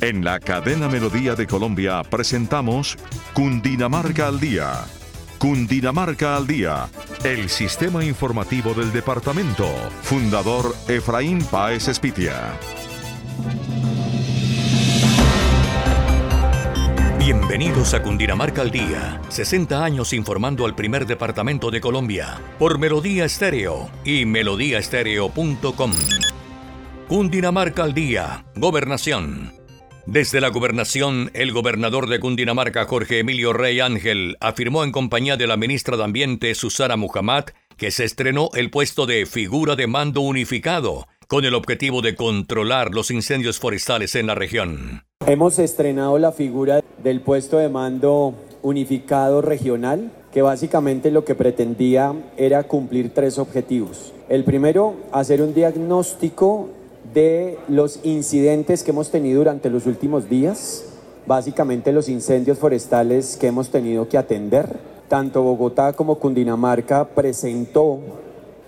En la cadena Melodía de Colombia presentamos Cundinamarca al Día. Cundinamarca al Día, el sistema informativo del departamento. Fundador Efraín Páez Espitia. Bienvenidos a Cundinamarca al Día, 60 años informando al primer departamento de Colombia, por Melodía Estéreo y melodíaestéreo.com. Cundinamarca al Día, Gobernación. Desde la gobernación, el gobernador de Cundinamarca, Jorge Emilio Rey Ángel, afirmó en compañía de la ministra de Ambiente, Susana Muhammad, que se estrenó el puesto de figura de mando unificado, con el objetivo de controlar los incendios forestales en la región. Hemos estrenado la figura del puesto de mando unificado regional, que básicamente lo que pretendía era cumplir tres objetivos. El primero, hacer un diagnóstico de los incidentes que hemos tenido durante los últimos días, básicamente los incendios forestales que hemos tenido que atender. Tanto Bogotá como Cundinamarca presentó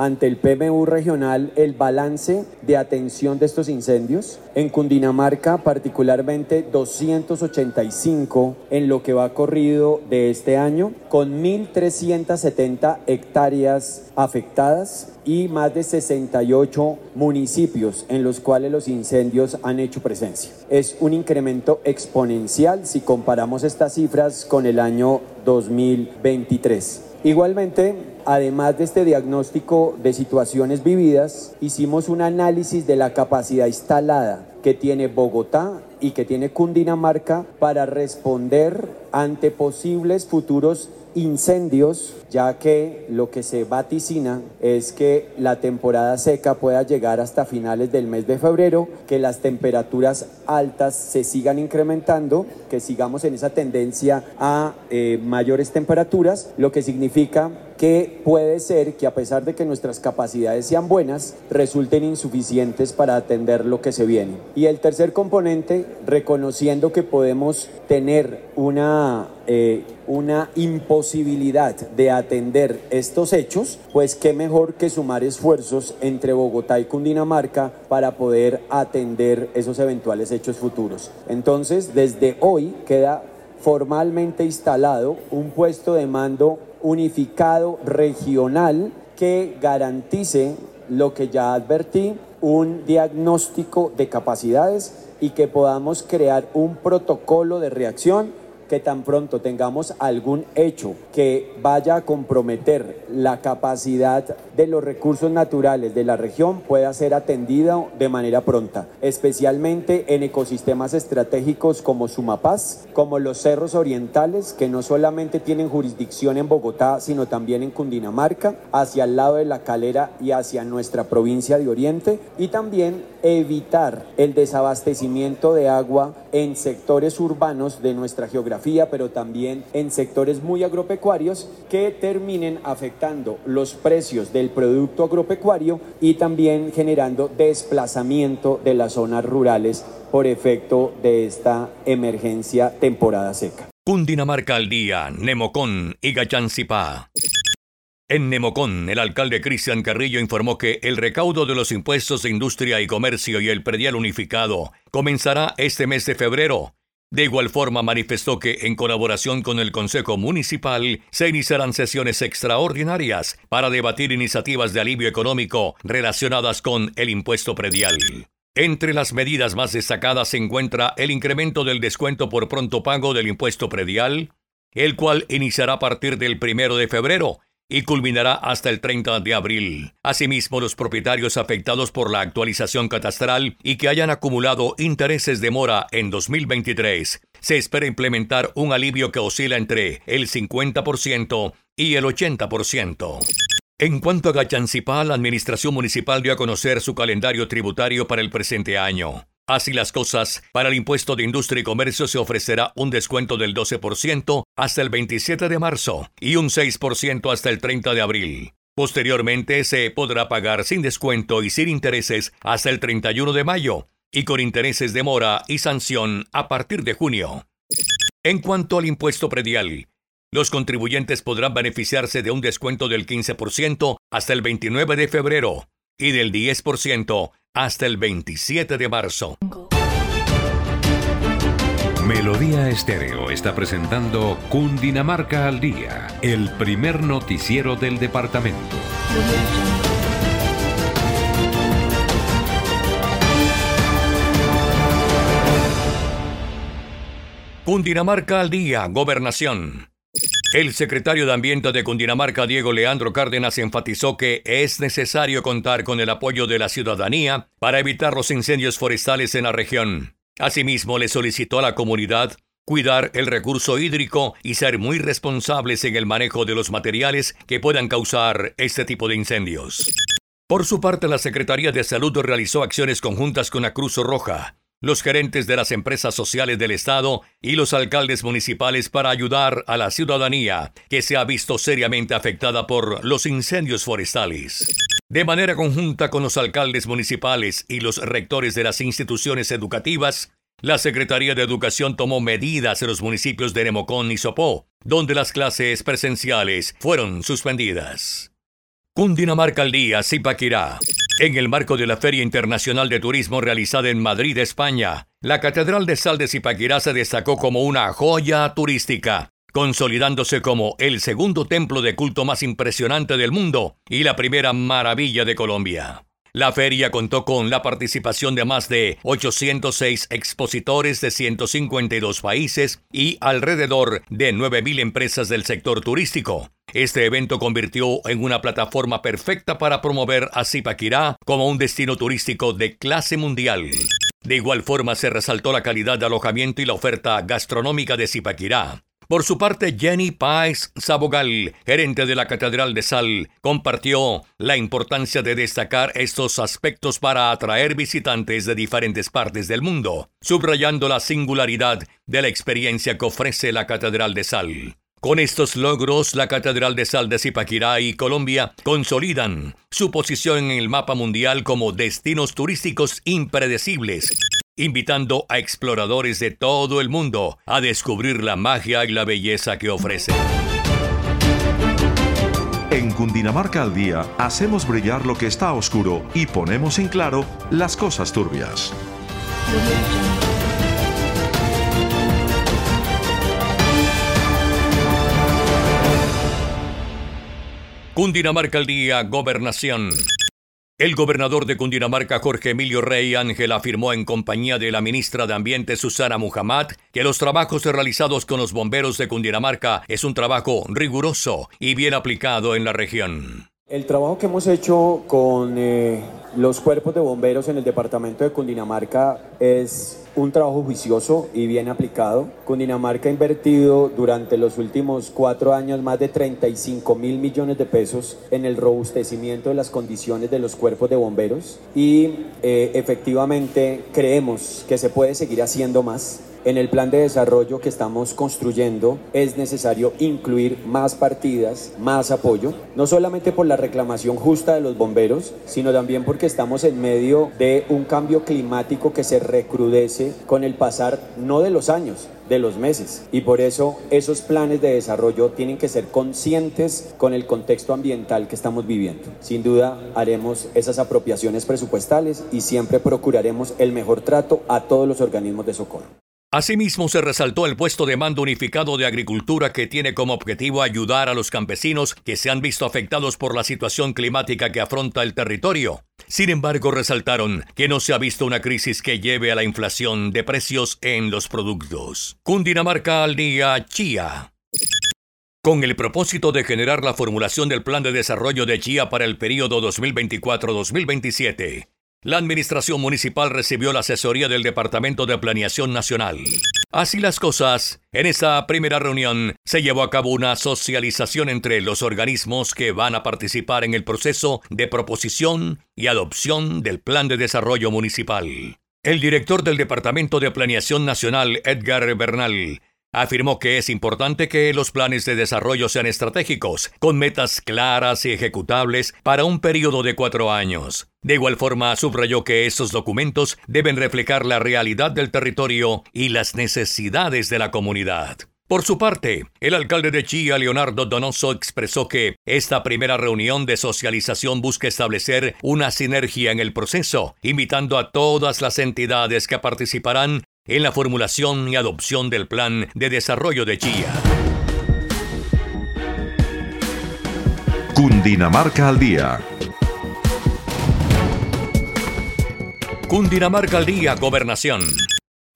ante el PMU regional el balance de atención de estos incendios. En Cundinamarca particularmente 285 en lo que va corrido de este año, con 1.370 hectáreas afectadas y más de 68 municipios en los cuales los incendios han hecho presencia. Es un incremento exponencial si comparamos estas cifras con el año 2023. Igualmente, además de este diagnóstico de situaciones vividas, hicimos un análisis de la capacidad instalada que tiene Bogotá y que tiene Cundinamarca para responder ante posibles futuros incendios, ya que lo que se vaticina es que la temporada seca pueda llegar hasta finales del mes de febrero, que las temperaturas altas se sigan incrementando, que sigamos en esa tendencia a eh, mayores temperaturas, lo que significa que puede ser que a pesar de que nuestras capacidades sean buenas, resulten insuficientes para atender lo que se viene. Y el tercer componente, reconociendo que podemos tener una, eh, una imposibilidad de atender estos hechos, pues qué mejor que sumar esfuerzos entre Bogotá y Cundinamarca para poder atender esos eventuales hechos futuros. Entonces, desde hoy queda formalmente instalado un puesto de mando unificado regional que garantice lo que ya advertí, un diagnóstico de capacidades y que podamos crear un protocolo de reacción que tan pronto tengamos algún hecho que vaya a comprometer la capacidad de los recursos naturales de la región pueda ser atendida de manera pronta, especialmente en ecosistemas estratégicos como Sumapaz, como los cerros orientales, que no solamente tienen jurisdicción en Bogotá, sino también en Cundinamarca, hacia el lado de la calera y hacia nuestra provincia de Oriente, y también evitar el desabastecimiento de agua en sectores urbanos de nuestra geografía, pero también en sectores muy agropecuarios que terminen afectando los precios del producto agropecuario y también generando desplazamiento de las zonas rurales por efecto de esta emergencia temporada seca. Cundinamarca al día, Nemocón y Gachancipá. En Nemocón, el alcalde Cristian Carrillo informó que el recaudo de los impuestos de industria y comercio y el predial unificado comenzará este mes de febrero. De igual forma manifestó que en colaboración con el Consejo Municipal se iniciarán sesiones extraordinarias para debatir iniciativas de alivio económico relacionadas con el impuesto predial. Entre las medidas más destacadas se encuentra el incremento del descuento por pronto pago del impuesto predial, el cual iniciará a partir del primero de febrero y culminará hasta el 30 de abril. Asimismo, los propietarios afectados por la actualización catastral y que hayan acumulado intereses de mora en 2023, se espera implementar un alivio que oscila entre el 50% y el 80%. En cuanto a Gachancipá, la Administración Municipal dio a conocer su calendario tributario para el presente año. Así las cosas, para el impuesto de industria y comercio se ofrecerá un descuento del 12% hasta el 27 de marzo y un 6% hasta el 30 de abril. Posteriormente se podrá pagar sin descuento y sin intereses hasta el 31 de mayo y con intereses de mora y sanción a partir de junio. En cuanto al impuesto predial, los contribuyentes podrán beneficiarse de un descuento del 15% hasta el 29 de febrero y del 10% hasta el 27 de marzo. Melodía Estéreo está presentando Cundinamarca al Día, el primer noticiero del departamento. Cundinamarca al Día, Gobernación. El secretario de Ambiente de Cundinamarca, Diego Leandro Cárdenas, enfatizó que es necesario contar con el apoyo de la ciudadanía para evitar los incendios forestales en la región. Asimismo, le solicitó a la comunidad cuidar el recurso hídrico y ser muy responsables en el manejo de los materiales que puedan causar este tipo de incendios. Por su parte, la Secretaría de Salud realizó acciones conjuntas con la Cruz Roja, los gerentes de las empresas sociales del Estado y los alcaldes municipales para ayudar a la ciudadanía que se ha visto seriamente afectada por los incendios forestales. De manera conjunta con los alcaldes municipales y los rectores de las instituciones educativas, la Secretaría de Educación tomó medidas en los municipios de Nemocón y Sopó, donde las clases presenciales fueron suspendidas. Cundinamarca al día, Zipaquirá. En el marco de la Feria Internacional de Turismo realizada en Madrid, España, la Catedral de Sal de Zipaquirá se destacó como una joya turística, consolidándose como el segundo templo de culto más impresionante del mundo y la primera maravilla de Colombia. La feria contó con la participación de más de 806 expositores de 152 países y alrededor de 9.000 empresas del sector turístico. Este evento convirtió en una plataforma perfecta para promover a Zipaquirá como un destino turístico de clase mundial. De igual forma se resaltó la calidad de alojamiento y la oferta gastronómica de Zipaquirá. Por su parte, Jenny Páez Sabogal, gerente de la Catedral de Sal, compartió la importancia de destacar estos aspectos para atraer visitantes de diferentes partes del mundo, subrayando la singularidad de la experiencia que ofrece la Catedral de Sal. Con estos logros, la Catedral de Sal de Zipaquirá y Colombia consolidan su posición en el mapa mundial como destinos turísticos impredecibles invitando a exploradores de todo el mundo a descubrir la magia y la belleza que ofrece. En Cundinamarca al día hacemos brillar lo que está oscuro y ponemos en claro las cosas turbias. Cundinamarca al día, gobernación. El gobernador de Cundinamarca, Jorge Emilio Rey Ángel, afirmó en compañía de la ministra de Ambiente, Susana Muhammad, que los trabajos realizados con los bomberos de Cundinamarca es un trabajo riguroso y bien aplicado en la región. El trabajo que hemos hecho con eh, los cuerpos de bomberos en el departamento de Cundinamarca es un trabajo juicioso y bien aplicado. Cundinamarca ha invertido durante los últimos cuatro años más de 35 mil millones de pesos en el robustecimiento de las condiciones de los cuerpos de bomberos y eh, efectivamente creemos que se puede seguir haciendo más. En el plan de desarrollo que estamos construyendo es necesario incluir más partidas, más apoyo, no solamente por la reclamación justa de los bomberos, sino también porque estamos en medio de un cambio climático que se recrudece con el pasar no de los años, de los meses. Y por eso esos planes de desarrollo tienen que ser conscientes con el contexto ambiental que estamos viviendo. Sin duda haremos esas apropiaciones presupuestales y siempre procuraremos el mejor trato a todos los organismos de socorro. Asimismo, se resaltó el puesto de mando unificado de agricultura que tiene como objetivo ayudar a los campesinos que se han visto afectados por la situación climática que afronta el territorio. Sin embargo, resaltaron que no se ha visto una crisis que lleve a la inflación de precios en los productos. Cundinamarca al día Chía. Con el propósito de generar la formulación del plan de desarrollo de Chía para el periodo 2024-2027, la Administración Municipal recibió la asesoría del Departamento de Planeación Nacional. Así las cosas, en esa primera reunión se llevó a cabo una socialización entre los organismos que van a participar en el proceso de proposición y adopción del Plan de Desarrollo Municipal. El director del Departamento de Planeación Nacional, Edgar Bernal, Afirmó que es importante que los planes de desarrollo sean estratégicos, con metas claras y ejecutables para un periodo de cuatro años. De igual forma, subrayó que estos documentos deben reflejar la realidad del territorio y las necesidades de la comunidad. Por su parte, el alcalde de Chía, Leonardo Donoso, expresó que esta primera reunión de socialización busca establecer una sinergia en el proceso, invitando a todas las entidades que participarán en la formulación y adopción del plan de desarrollo de Chía. Cundinamarca al día Cundinamarca al día, gobernación.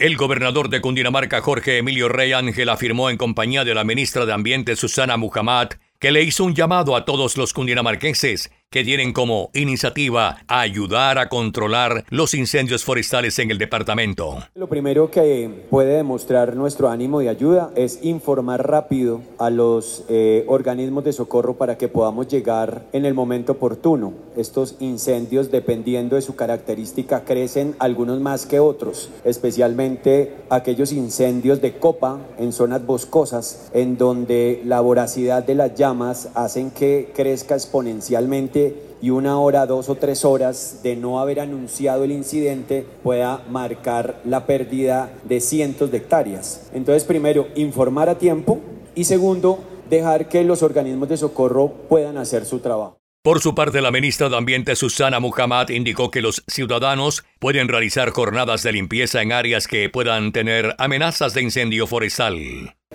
El gobernador de Cundinamarca, Jorge Emilio Rey Ángel, afirmó en compañía de la ministra de Ambiente, Susana Muhammad, que le hizo un llamado a todos los cundinamarquenses que tienen como iniciativa ayudar a controlar los incendios forestales en el departamento. Lo primero que puede demostrar nuestro ánimo de ayuda es informar rápido a los eh, organismos de socorro para que podamos llegar en el momento oportuno. Estos incendios, dependiendo de su característica, crecen algunos más que otros, especialmente aquellos incendios de copa en zonas boscosas, en donde la voracidad de las llamas hacen que crezca exponencialmente y una hora, dos o tres horas de no haber anunciado el incidente pueda marcar la pérdida de cientos de hectáreas. Entonces, primero, informar a tiempo y segundo, dejar que los organismos de socorro puedan hacer su trabajo. Por su parte, la ministra de Ambiente Susana Muhammad indicó que los ciudadanos pueden realizar jornadas de limpieza en áreas que puedan tener amenazas de incendio forestal.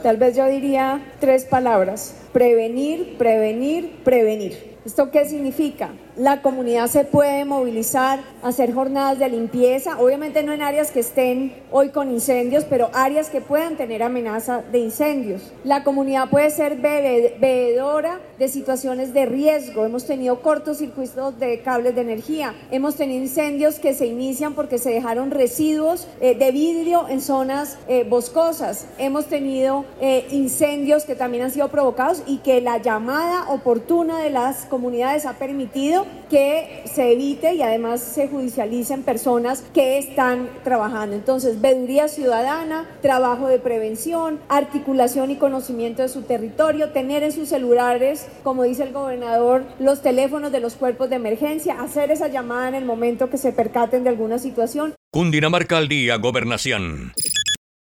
Tal vez yo diría tres palabras, prevenir, prevenir, prevenir. ¿Esto qué significa? La comunidad se puede movilizar, hacer jornadas de limpieza, obviamente no en áreas que estén hoy con incendios, pero áreas que puedan tener amenaza de incendios. La comunidad puede ser bebedora de situaciones de riesgo. Hemos tenido cortocircuitos de cables de energía, hemos tenido incendios que se inician porque se dejaron residuos eh, de vidrio en zonas eh, boscosas, hemos tenido eh, incendios que también han sido provocados y que la llamada oportuna de las comunidades ha permitido que se evite y además se judicialicen personas que están trabajando. Entonces, veeduría ciudadana, trabajo de prevención, articulación y conocimiento de su territorio, tener en sus celulares, como dice el gobernador, los teléfonos de los cuerpos de emergencia, hacer esa llamada en el momento que se percaten de alguna situación. Cundinamarca al día, gobernación.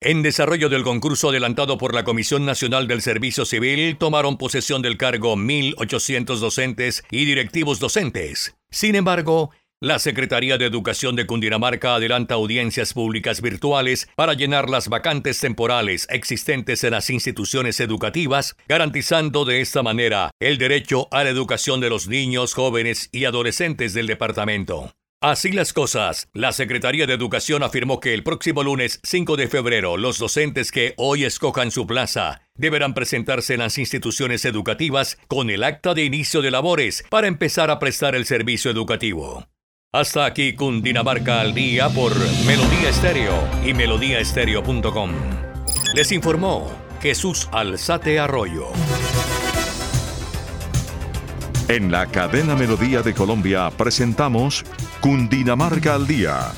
En desarrollo del concurso adelantado por la Comisión Nacional del Servicio Civil, tomaron posesión del cargo 1.800 docentes y directivos docentes. Sin embargo, la Secretaría de Educación de Cundinamarca adelanta audiencias públicas virtuales para llenar las vacantes temporales existentes en las instituciones educativas, garantizando de esta manera el derecho a la educación de los niños, jóvenes y adolescentes del departamento. Así las cosas, la Secretaría de Educación afirmó que el próximo lunes 5 de febrero los docentes que hoy escojan su plaza deberán presentarse en las instituciones educativas con el acta de inicio de labores para empezar a prestar el servicio educativo. Hasta aquí Cundinamarca al día por Melodía Estéreo y melodíaestéreo.com. Les informó Jesús Alzate Arroyo. En la cadena Melodía de Colombia presentamos Cundinamarca al Día.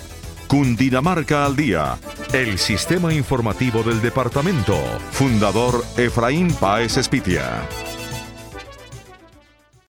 Cundinamarca al Día, el sistema informativo del departamento. Fundador Efraín Páez Espitia.